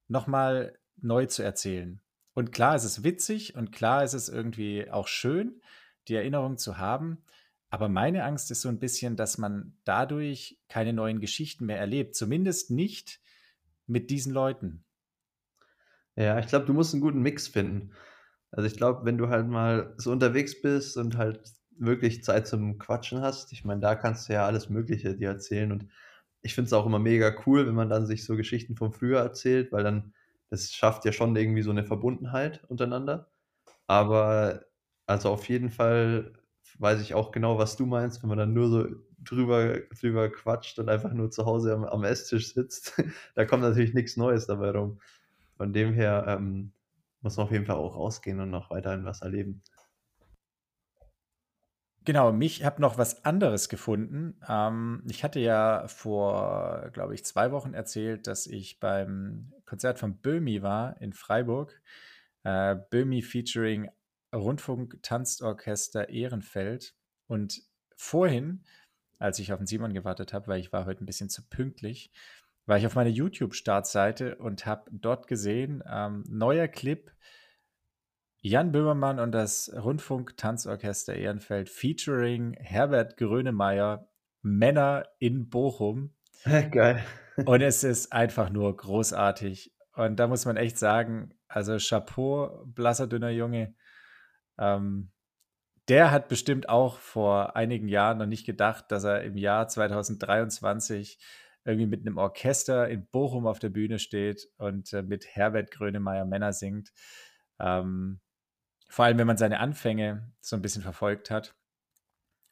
nochmal neu zu erzählen. Und klar ist es witzig und klar ist es irgendwie auch schön, die Erinnerung zu haben. Aber meine Angst ist so ein bisschen, dass man dadurch keine neuen Geschichten mehr erlebt. Zumindest nicht mit diesen Leuten. Ja, ich glaube, du musst einen guten Mix finden. Also ich glaube, wenn du halt mal so unterwegs bist und halt wirklich Zeit zum Quatschen hast, ich meine, da kannst du ja alles Mögliche dir erzählen. Und ich finde es auch immer mega cool, wenn man dann sich so Geschichten von früher erzählt, weil dann es schafft ja schon irgendwie so eine Verbundenheit untereinander. Aber also auf jeden Fall weiß ich auch genau, was du meinst, wenn man dann nur so drüber, drüber quatscht und einfach nur zu Hause am, am Esstisch sitzt. da kommt natürlich nichts Neues dabei rum. Von dem her ähm, muss man auf jeden Fall auch rausgehen und noch weiterhin was erleben. Genau, mich habe noch was anderes gefunden. Ähm, ich hatte ja vor, glaube ich, zwei Wochen erzählt, dass ich beim Konzert von Böhmi war in Freiburg. Äh, Böhmi featuring Rundfunk Tanzorchester Ehrenfeld. Und vorhin, als ich auf den Simon gewartet habe, weil ich war heute ein bisschen zu pünktlich, war ich auf meiner YouTube-Startseite und habe dort gesehen, ähm, neuer Clip Jan Böhmermann und das Rundfunk-Tanzorchester Ehrenfeld featuring Herbert Grönemeyer, Männer in Bochum. Geil. Und es ist einfach nur großartig. Und da muss man echt sagen, also Chapeau, blasser, dünner Junge. Ähm, der hat bestimmt auch vor einigen Jahren noch nicht gedacht, dass er im Jahr 2023 irgendwie mit einem Orchester in Bochum auf der Bühne steht und äh, mit Herbert Grönemeyer Männer singt. Ähm, vor allem, wenn man seine Anfänge so ein bisschen verfolgt hat.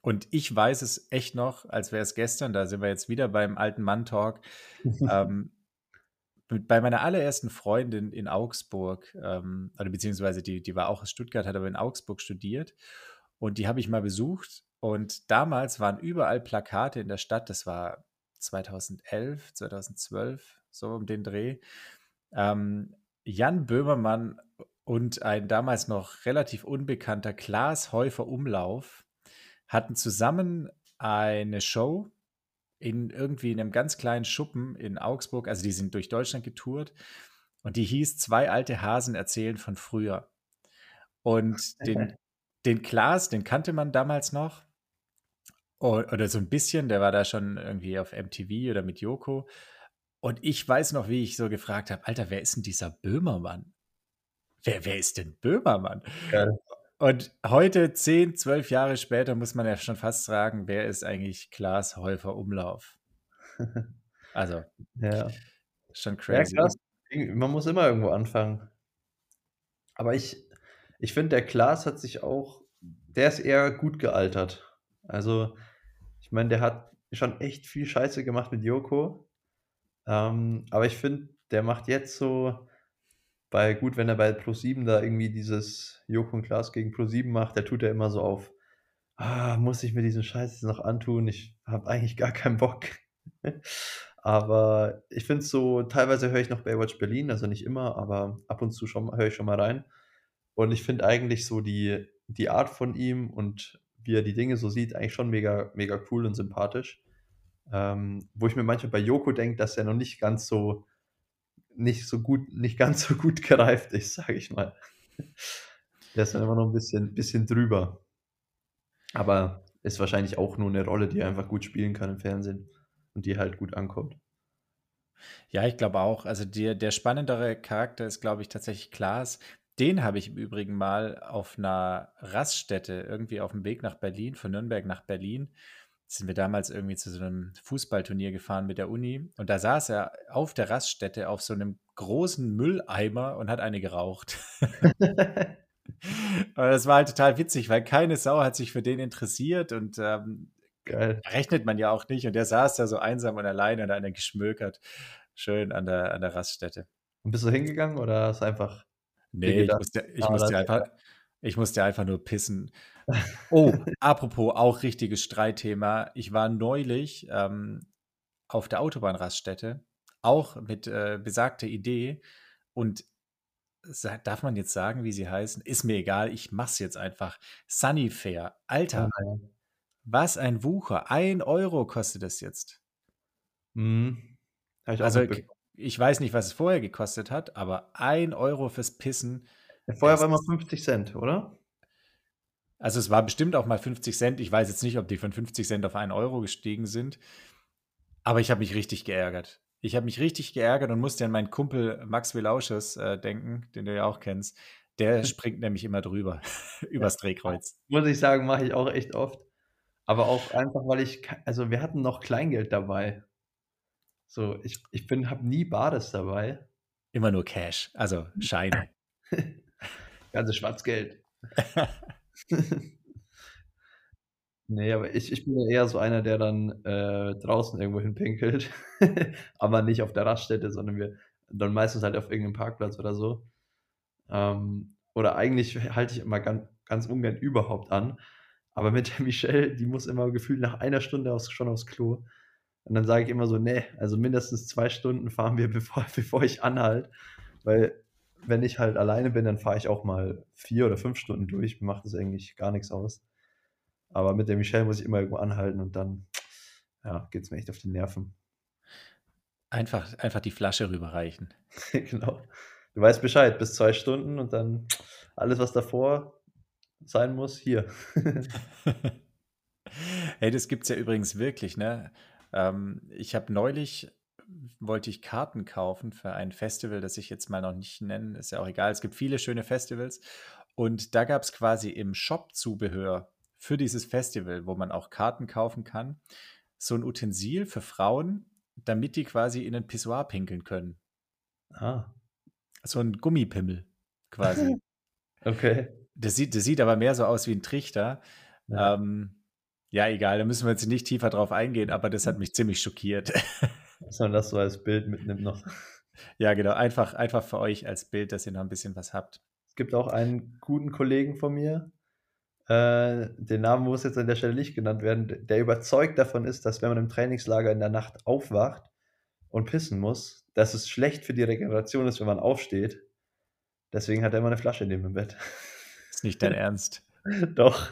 Und ich weiß es echt noch, als wäre es gestern, da sind wir jetzt wieder beim alten Mann-Talk. ähm, bei meiner allerersten Freundin in Augsburg, ähm, oder beziehungsweise die, die war auch aus Stuttgart, hat aber in Augsburg studiert. Und die habe ich mal besucht. Und damals waren überall Plakate in der Stadt. Das war 2011, 2012, so um den Dreh. Ähm, Jan Böhmermann und ein damals noch relativ unbekannter Klaas Häufer Umlauf hatten zusammen eine Show in irgendwie in einem ganz kleinen Schuppen in Augsburg. Also die sind durch Deutschland getourt und die hieß Zwei alte Hasen erzählen von früher. Und den, den Klaas, den kannte man damals noch. Oder so ein bisschen, der war da schon irgendwie auf MTV oder mit Joko. Und ich weiß noch, wie ich so gefragt habe: Alter, wer ist denn dieser Böhmermann? Wer, wer ist denn Böhmermann? Ja. Und heute, zehn, zwölf Jahre später, muss man ja schon fast fragen, wer ist eigentlich Klaas Häufer Umlauf? Also, ja. schon crazy. Ja, krass. Man muss immer irgendwo anfangen. Aber ich, ich finde, der Klaas hat sich auch, der ist eher gut gealtert. Also, ich meine, der hat schon echt viel Scheiße gemacht mit Joko. Ähm, aber ich finde, der macht jetzt so, bei gut, wenn er bei Pro7 da irgendwie dieses Joko und Klaas gegen Pro7 macht, der tut er immer so auf, ah, muss ich mir diesen Scheiß jetzt noch antun? Ich habe eigentlich gar keinen Bock. aber ich finde es so, teilweise höre ich noch Baywatch Berlin, also nicht immer, aber ab und zu höre ich schon mal rein. Und ich finde eigentlich so die, die Art von ihm und wie er die Dinge so sieht, eigentlich schon mega, mega cool und sympathisch. Ähm, wo ich mir manchmal bei Joko denke, dass er noch nicht ganz so nicht so gut, nicht ganz so gut gereift ist, sage ich mal. Der ist dann immer noch ein bisschen, bisschen drüber. Aber ist wahrscheinlich auch nur eine Rolle, die er einfach gut spielen kann im Fernsehen und die halt gut ankommt. Ja, ich glaube auch. Also der, der spannendere Charakter ist, glaube ich, tatsächlich Klaas. Den habe ich im Übrigen mal auf einer Raststätte, irgendwie auf dem Weg nach Berlin, von Nürnberg nach Berlin, sind wir damals irgendwie zu so einem Fußballturnier gefahren mit der Uni und da saß er auf der Raststätte auf so einem großen Mülleimer und hat eine geraucht. Aber das war halt total witzig, weil keine Sau hat sich für den interessiert und ähm, rechnet man ja auch nicht. Und der saß da so einsam und alleine und hat eine geschmökert. Schön an der, an der Raststätte. Und bist du hingegangen oder hast du einfach. Nee, ich musste, ich, ah, musste einfach, ich musste einfach nur pissen. Oh, apropos auch richtiges Streitthema. Ich war neulich ähm, auf der Autobahnraststätte, auch mit äh, besagter Idee. Und darf man jetzt sagen, wie sie heißen? Ist mir egal, ich mach's jetzt einfach. Sunnyfair. Alter, oh was ein Wucher. Ein Euro kostet es jetzt. Mhm. Ich also, ich weiß nicht, was es vorher gekostet hat, aber ein Euro fürs Pissen. Ja, vorher war immer 50 Cent, oder? Also es war bestimmt auch mal 50 Cent. Ich weiß jetzt nicht, ob die von 50 Cent auf 1 Euro gestiegen sind. Aber ich habe mich richtig geärgert. Ich habe mich richtig geärgert und musste an meinen Kumpel Max Wilausches äh, denken, den du ja auch kennst. Der springt nämlich immer drüber, übers Drehkreuz. Muss ich sagen, mache ich auch echt oft. Aber auch einfach, weil ich, also wir hatten noch Kleingeld dabei. So, ich, ich bin, habe nie Bades dabei. Immer nur Cash, also Scheine. Ganze Schwarzgeld. Ne, aber ich ich bin eher so einer, der dann, äh, draußen irgendwo hinpinkelt, aber nicht auf der Raststätte, sondern wir dann meistens halt auf irgendeinem Parkplatz oder so. Ähm, oder eigentlich halte ich immer ganz ganz ungern überhaupt an, aber mit der Michelle, die muss immer gefühlt nach einer Stunde aufs schon aufs Klo. Und dann sage ich immer so: „Ne, also mindestens zwei Stunden fahren wir, bevor bevor ich anhalte.“ Weil wenn ich halt alleine bin, dann fahre ich auch mal vier oder fünf Stunden durch. Mir macht das eigentlich gar nichts aus. Aber mit der Michelle muss ich immer irgendwo anhalten und dann ja, geht es mir echt auf die Nerven. Einfach, einfach die Flasche rüberreichen. genau. Du weißt Bescheid, bis zwei Stunden und dann alles, was davor sein muss, hier. Hey, das gibt's ja übrigens wirklich, ne? Ähm, ich habe neulich wollte ich Karten kaufen für ein Festival, das ich jetzt mal noch nicht nennen, ist ja auch egal. Es gibt viele schöne Festivals und da gab es quasi im Shop Zubehör für dieses Festival, wo man auch Karten kaufen kann, so ein Utensil für Frauen, damit die quasi in ein Pissoir pinkeln können. Ah. So ein Gummipimmel quasi. Okay. Das sieht, das sieht aber mehr so aus wie ein Trichter. Ja. Ähm, ja, egal, da müssen wir jetzt nicht tiefer drauf eingehen, aber das hat mich ziemlich schockiert. Dass man das so als Bild mitnimmt noch. Ja, genau. Einfach, einfach für euch als Bild, dass ihr noch ein bisschen was habt. Es gibt auch einen guten Kollegen von mir, äh, den Namen muss jetzt an der Stelle nicht genannt werden, der überzeugt davon ist, dass wenn man im Trainingslager in der Nacht aufwacht und pissen muss, dass es schlecht für die Regeneration ist, wenn man aufsteht. Deswegen hat er immer eine Flasche neben dem Bett. Ist nicht dein Ernst. Doch.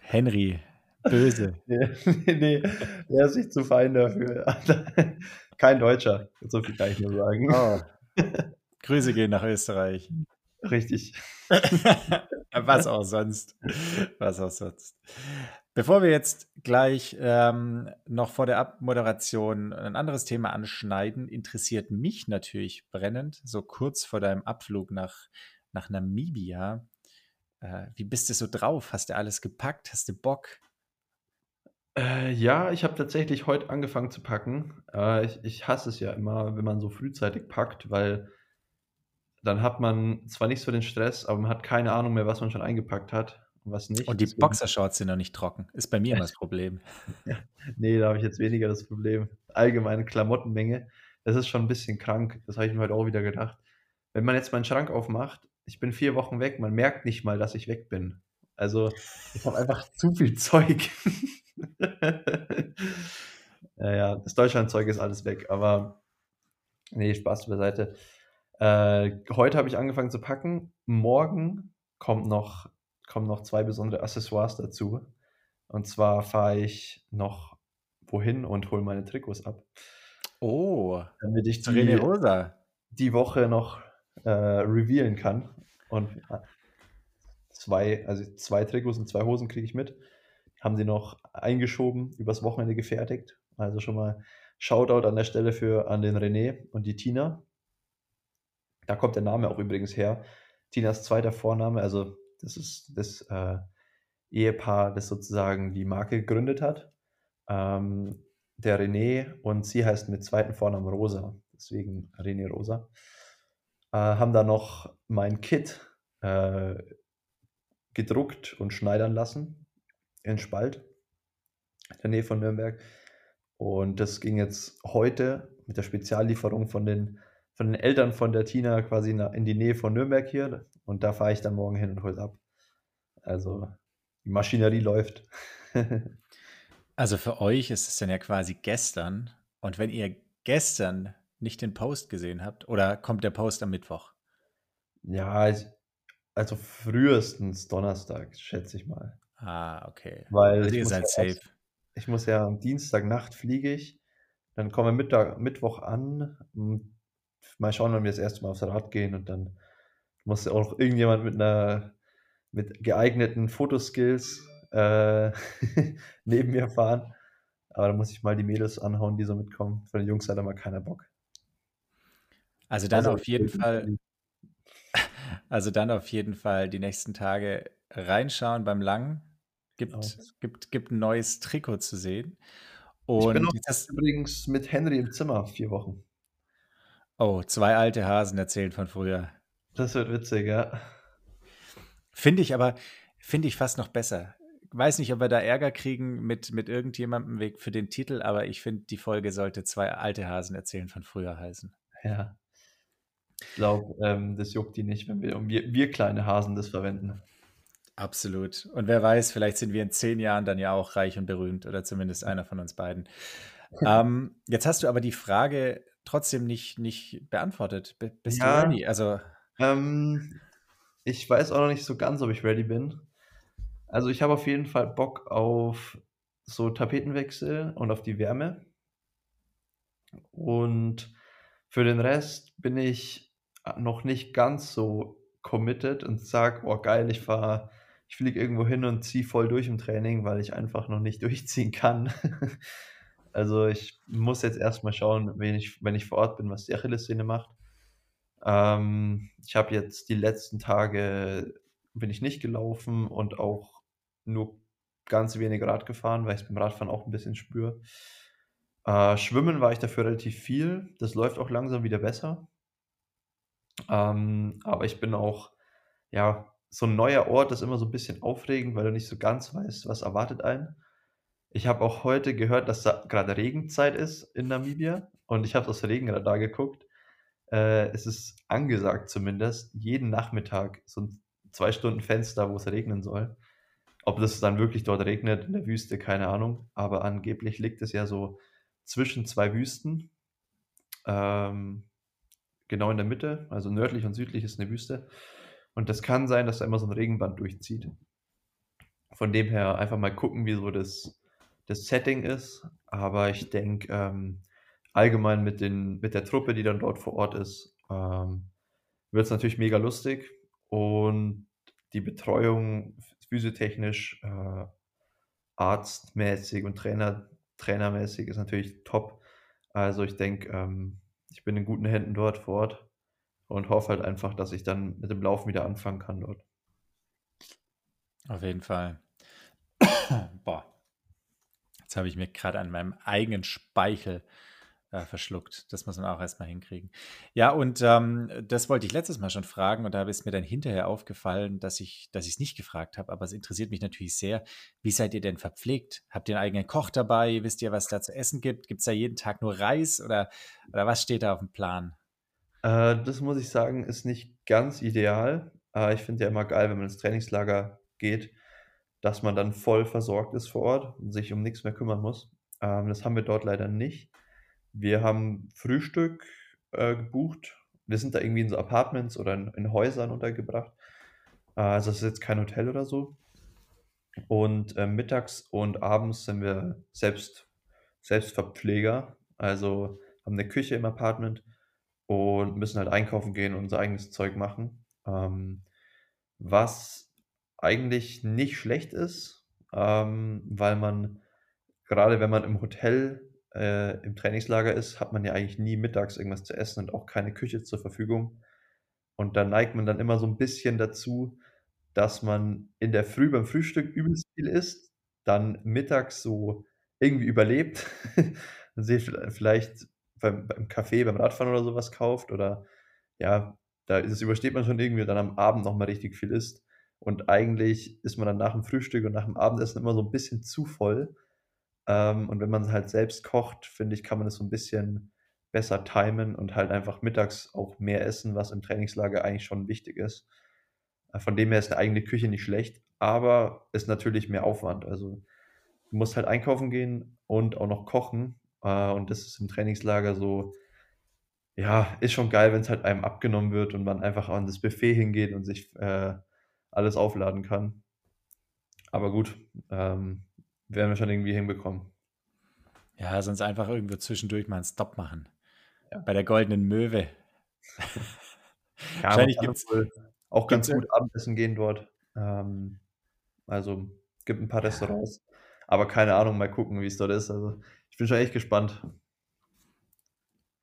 Henry, böse. Nee, nee, er ist sich zu fein dafür. Kein Deutscher, so viel kann ich nur sagen. Oh. Grüße gehen nach Österreich. Richtig. Was auch sonst. Was auch sonst. Bevor wir jetzt gleich ähm, noch vor der Abmoderation ein anderes Thema anschneiden, interessiert mich natürlich brennend, so kurz vor deinem Abflug nach, nach Namibia. Äh, wie bist du so drauf? Hast du alles gepackt? Hast du Bock? Äh, ja, ich habe tatsächlich heute angefangen zu packen. Äh, ich, ich hasse es ja immer, wenn man so frühzeitig packt, weil dann hat man zwar nicht so den Stress, aber man hat keine Ahnung mehr, was man schon eingepackt hat und was nicht. Und die Deswegen, Boxershorts sind noch nicht trocken. Ist bei mir immer das Problem. nee, da habe ich jetzt weniger das Problem. Allgemeine Klamottenmenge, das ist schon ein bisschen krank. Das habe ich mir heute auch wieder gedacht. Wenn man jetzt meinen Schrank aufmacht, ich bin vier Wochen weg, man merkt nicht mal, dass ich weg bin. Also ich habe einfach zu viel Zeug. ja, ja, das Deutschlandzeug ist alles weg, aber nee, Spaß beiseite. Äh, heute habe ich angefangen zu packen. Morgen kommt noch, kommen noch zwei besondere Accessoires dazu. Und zwar fahre ich noch wohin und hole meine Trikots ab. Oh, damit ich die, Rosa. die Woche noch äh, revealen kann. Und äh, zwei, also zwei Trikots und zwei Hosen kriege ich mit. Haben sie noch eingeschoben, übers Wochenende gefertigt. Also schon mal Shoutout an der Stelle für an den René und die Tina. Da kommt der Name auch übrigens her. Tinas zweiter Vorname, also das ist das äh, Ehepaar, das sozusagen die Marke gegründet hat. Ähm, der René und sie heißt mit zweiten Vornamen Rosa, deswegen René Rosa. Äh, haben da noch mein Kit äh, gedruckt und schneidern lassen in Spalt, in der Nähe von Nürnberg. Und das ging jetzt heute mit der Speziallieferung von den von den Eltern von der Tina quasi in die Nähe von Nürnberg hier. Und da fahre ich dann morgen hin und hole es ab. Also die Maschinerie läuft. also für euch ist es dann ja quasi gestern. Und wenn ihr gestern nicht den Post gesehen habt, oder kommt der Post am Mittwoch? Ja, also frühestens Donnerstag, schätze ich mal. Ah, okay. Weil also ihr seid ja safe. Erst, ich muss ja am Dienstagnacht fliege ich, dann komme Mittag, Mittwoch an, mal schauen, wenn wir das erste Mal aufs Rad gehen und dann muss auch noch irgendjemand mit einer mit geeigneten Fotoskills äh, neben mir fahren. Aber da muss ich mal die Mädels anhauen, die so mitkommen. Von den Jungs hat da mal keiner Bock. Also dann also, auf jeden Fall, also dann auf jeden Fall die nächsten Tage reinschauen beim Lang. Gibt, genau. gibt, gibt ein neues Trikot zu sehen. Und ich bin noch übrigens mit Henry im Zimmer vier Wochen. Oh, zwei alte Hasen erzählen von früher. Das wird witzig, ja. Finde ich aber, finde ich fast noch besser. Weiß nicht, ob wir da Ärger kriegen mit, mit irgendjemandem für den Titel, aber ich finde, die Folge sollte zwei alte Hasen erzählen von früher heißen. Ja. Ich glaube, ähm, das juckt die nicht, wenn wir, wir, wir kleine Hasen das verwenden. Absolut. Und wer weiß, vielleicht sind wir in zehn Jahren dann ja auch reich und berühmt oder zumindest einer von uns beiden. ähm, jetzt hast du aber die Frage trotzdem nicht, nicht beantwortet. bist ja, du ready? Also. Ähm, ich weiß auch noch nicht so ganz, ob ich ready bin. Also ich habe auf jeden Fall Bock auf so Tapetenwechsel und auf die Wärme. Und für den Rest bin ich noch nicht ganz so committed und sage: „Oh geil, ich fahre ich fliege irgendwo hin und ziehe voll durch im Training“, weil ich einfach noch nicht durchziehen kann. Also, ich muss jetzt erst mal schauen, wenn ich wenn ich vor Ort bin, was die Achillessehne macht. Ähm, ich habe jetzt die letzten Tage bin ich nicht gelaufen und auch nur ganz wenig Rad gefahren, weil ich's beim Radfahren auch 'n bisschen spüre. Äh, schwimmen war ich dafür relativ viel. Das läuft auch langsam wieder besser. Ähm, aber ich bin auch ja, so 'n neuer Ort ist immer so 'n bisschen aufregend, weil du nicht so ganz weißt, was erwartet einen. Ich habe auch heute gehört, dass da grade Regenzeit ist in Namibia und ich habe aufs Regenradar geguckt. Äh, es ist angesagt zumindest, jeden Nachmittag so 'n 2 Stunden Fenster, wo's regnen soll. Ob das dann wirklich dort regnet in der Wüste, keine Ahnung, aber angeblich liegt es ja so zwischen 2 Wüsten. Ähm, genau in der Mitte, also nördlich und südlich ist 'ne Wüste. Und das kann sein, dass da immer so 'n Regenband durchzieht. Von dem her einfach mal gucken, wie so das das Setting ist. Aber ich denke, ähm, allgemein mit den mit der Truppe, die dann dort vor Ort ist, ähm, wird's natürlich mega lustig und die Betreuung physiotechnisch, äh, arztmäßig und Trainer trainermäßig ist natürlich top. Also, ich denke, ähm, ich bin in guten Händen dort vor Ort und hoffe halt einfach, dass ich dann mit dem Laufen wieder anfangen kann dort. Auf jeden Fall. Boah. Jetzt habe ich mir grad an meinem eigenen Speichel, äh, verschluckt. Das muss man auch erst mal hinkriegen. Ja, und, ähm, das wollte ich letztes Mal schon fragen und da ist mir dann hinterher aufgefallen, dass ich ich's nicht gefragt habe, aber es interessiert mich natürlich sehr. Wie seid ihr denn verpflegt? Habt ihr 'n eigenen Koch dabei? Wisst ihr, was da zu essen gibt? Gibt's da jeden Tag nur Reis oder oder was steht da aufm Plan? Äh, das muss ich sagen, ist nicht ganz ideal. Äh, ich finde ja immer geil, wenn man ins Trainingslager geht, dass man dann voll versorgt ist vor Ort und sich um nix mehr kümmern muss. Ähm, das haben wir dort leider nicht. Wir haben Frühstück, äh, gebucht. Wir sind da irgendwie in so Apartments oder in Häusern untergebracht. Also, es ist jetzt kein Hotel oder so. Und, mittags und abends sind wir selbst Selbstverpfleger, also haben 'ne Küche im Apartment und müssen halt einkaufen gehen und unser eigenes Zeug machen. Ähm, was eigentlich nicht schlecht ist, ähm, weil man grade wenn man im Hotel, äh, im Trainingslager ist, hat man ja eigentlich nie mittags irgendwas zu essen und auch keine Küche zur Verfügung. Und da neigt man dann immer so 'n bisschen dazu, dass man in der Früh beim Frühstück übelst viel isst, dann mittags so irgendwie überlebt, vielleicht beim beim Kaffee, beim Radfahren oder so was kauft oder ja, da das übersteht man schon irgendwie und dann am Abend noch mal richtig viel isst. Und eigentlich ist man dann nach dem Frühstück und nach dem Abendessen immer so 'n bisschen zu voll. Ähm, und wenn man halt selbst kocht, finde ich, kann man das so 'n bisschen besser timen und halt einfach mittags auch mehr essen, was im Trainingslager eigentlich schon wichtig ist. Äh, von dem her ist 'ne eigene Küche nicht schlecht, aber ist natürlich mehr Aufwand. Also, du musst halt einkaufen gehen und auch noch kochen. Äh, und das ist im Trainingslager so ja, ist schon geil, wenn's halt einem abgenommen wird und man einfach an das Buffet hingeht und sich, äh, alles aufladen kann. Aber gut, ähm, werden wir schon irgendwie hinbekommen. Ja, sonst einfach irgendwo zwischendurch mal 'n Stop machen. Ja. Bei der Goldenen Möwe. Ja, Wahrscheinlich gibt's wohl auch ganz gut Abendessen gehen dort. Ähm, also, gibt 'n paar. Restaurants, aber keine Ahnung, mal gucken, wie's dort ist. Also, bin schon echt gespannt.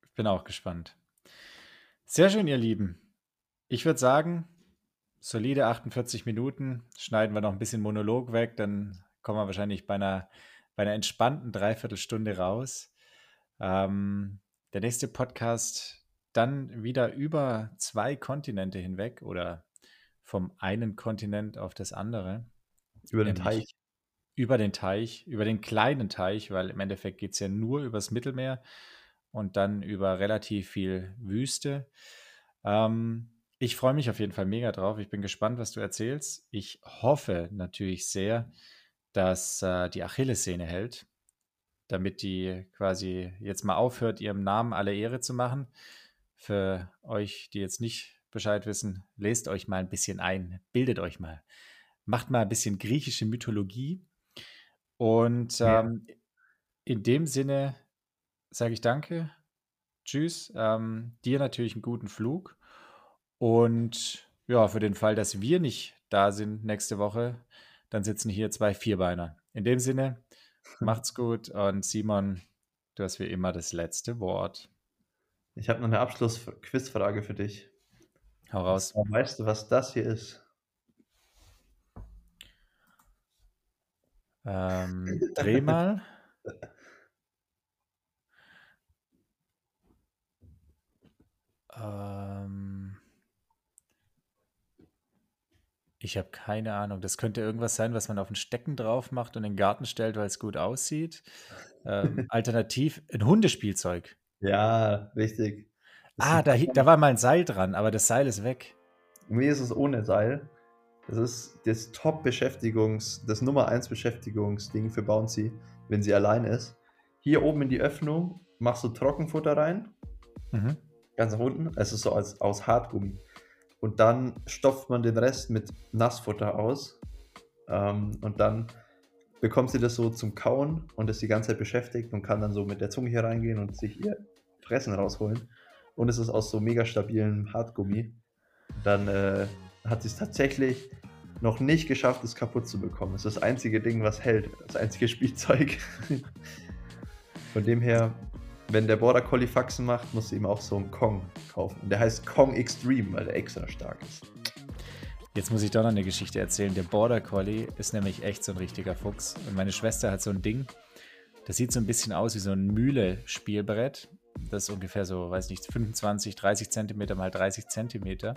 Ich bin auch gespannt. Sehr schön, ihr Lieben. Ich würde sagen, solide 48 Minuten. Schneiden wir noch 'n bisschen Monolog weg, dann kommen wir wahrscheinlich bei 'ner bei 'ner entspannten 3/4 Stunde raus. Ähm, der nächste Podcast dann wieder über 2 Kontinente hinweg oder vom einen Kontinent auf das andere, Über den Teich. Über den Teich, über den kleinen Teich, weil im Endeffekt geht's ja nur übers Mittelmeer und dann über relativ viel Wüste. Ähm, ich freue mich auf jeden Fall mega drauf. Ich bin gespannt, was du erzählst. Ich hoffe natürlich sehr, dass, äh, die Achillessehne hält, damit die quasi jetzt mal aufhört, ihrem Namen alle Ehre zu machen. Für euch, die jetzt nicht Bescheid wissen, lest euch mal 'n bisschen ein, bildet euch mal. Macht mal 'n bisschen griechische Mythologie. Und, Ja. ähm, in dem Sinne sage ich danke. Tschüss. Ähm, dir natürlich 'n guten Flug und ja, für den Fall, dass wir nicht da sind nächste Woche, dann sitzen hier zwei Vierbeiner. In dem Sinne, macht's gut und Simon, du hast wie immer das letzte Wort. Ich habe noch eine Abschluss-Quizfrage für dich. Hau raus. Weißt du, was das hier ist? Ähm, dreh mal. ähm, ich habe keine Ahnung. Das könnte irgendwas sein, was man auf ein Stecken drauf macht und in den Garten stellt, weil es gut aussieht. Ähm, alternativ ein Hundespielzeug. Ja, richtig. Das ah, da, da war mal ein Seil dran, aber das Seil ist weg. Mir ist es ohne Seil. Das ist das Top-Beschäftigungs-, das Nummer 1 Beschäftigungsding für Bouncy, wenn sie allein ist. Hier oben in die Öffnung machst du Trockenfutter rein. Mhm. Ganz nach unten. Es ist so als, aus Hartgummi. Und dann stopft man den Rest mit Nassfutter aus. Ähm, und dann bekommt sie das so zum Kauen und ist die ganze Zeit beschäftigt und kann dann so mit der Zunge hier reingehen und sich ihr Fressen rausholen. Und es ist aus so mega stabilem Hartgummi. Dann äh, hat sie es tatsächlich noch nicht geschafft, es kaputt zu bekommen. Es ist das einzige Ding, was hält. Das einzige Spielzeug. Von dem her, wenn der Border Collie Faxen macht, musst du ihm auch so einen Kong kaufen. Und der heißt Kong Extreme, weil der extra stark ist. Jetzt muss ich doch noch eine Geschichte erzählen. Der Border Collie ist nämlich echt so ein richtiger Fuchs. Und meine Schwester hat so ein Ding, das sieht so ein bisschen aus wie so ein Mühle-Spielbrett. Das ist ungefähr so, weiß nicht, 25, 30 Zentimeter mal 30 Zentimeter.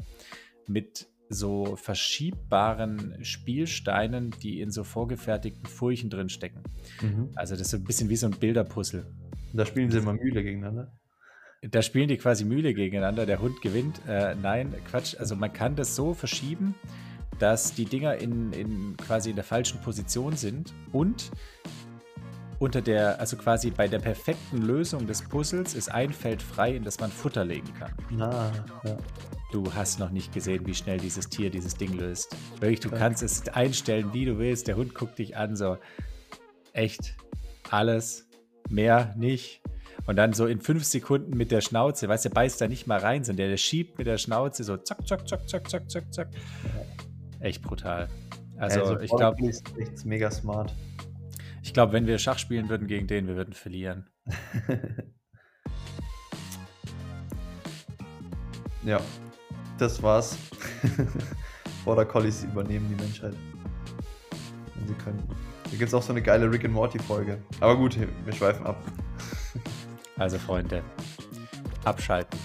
Mit so verschiebbaren Spielsteinen, die in so vorgefertigten Furchen drin stecken. Mhm. Also das ist so ein bisschen wie so ein Bilderpuzzle. Da spielen sie immer Mühle gegeneinander. Da spielen die quasi Mühle gegeneinander. Der Hund gewinnt. Äh, nein, Quatsch. Also man kann das so verschieben, dass die Dinger in, in quasi in der falschen Position sind und unter der, also quasi bei der perfekten Lösung des Puzzles ist ein Feld frei, in das man Futter legen kann. Ah, ja. Du hast noch nicht gesehen, wie schnell dieses Tier dieses Ding löst. Wirklich, du kannst es einstellen, wie du willst. Der Hund guckt dich an, so echt alles, mehr nicht. Und dann so in fünf Sekunden mit der Schnauze, weißt du, der beißt da nicht mal rein, sondern der, der schiebt mit der Schnauze so zack, zack, zack, zack, zack, zack, zack. Echt brutal. Also, also ich glaube. ist echt mega smart. Ich glaube, wenn wir Schach spielen würden gegen den, wir würden verlieren. ja, das war's. Border Collies übernehmen die Menschheit. Wenn sie können. Da gibt es auch so eine geile Rick and Morty Folge. Aber gut, wir schweifen ab. Also Freunde, abschalten.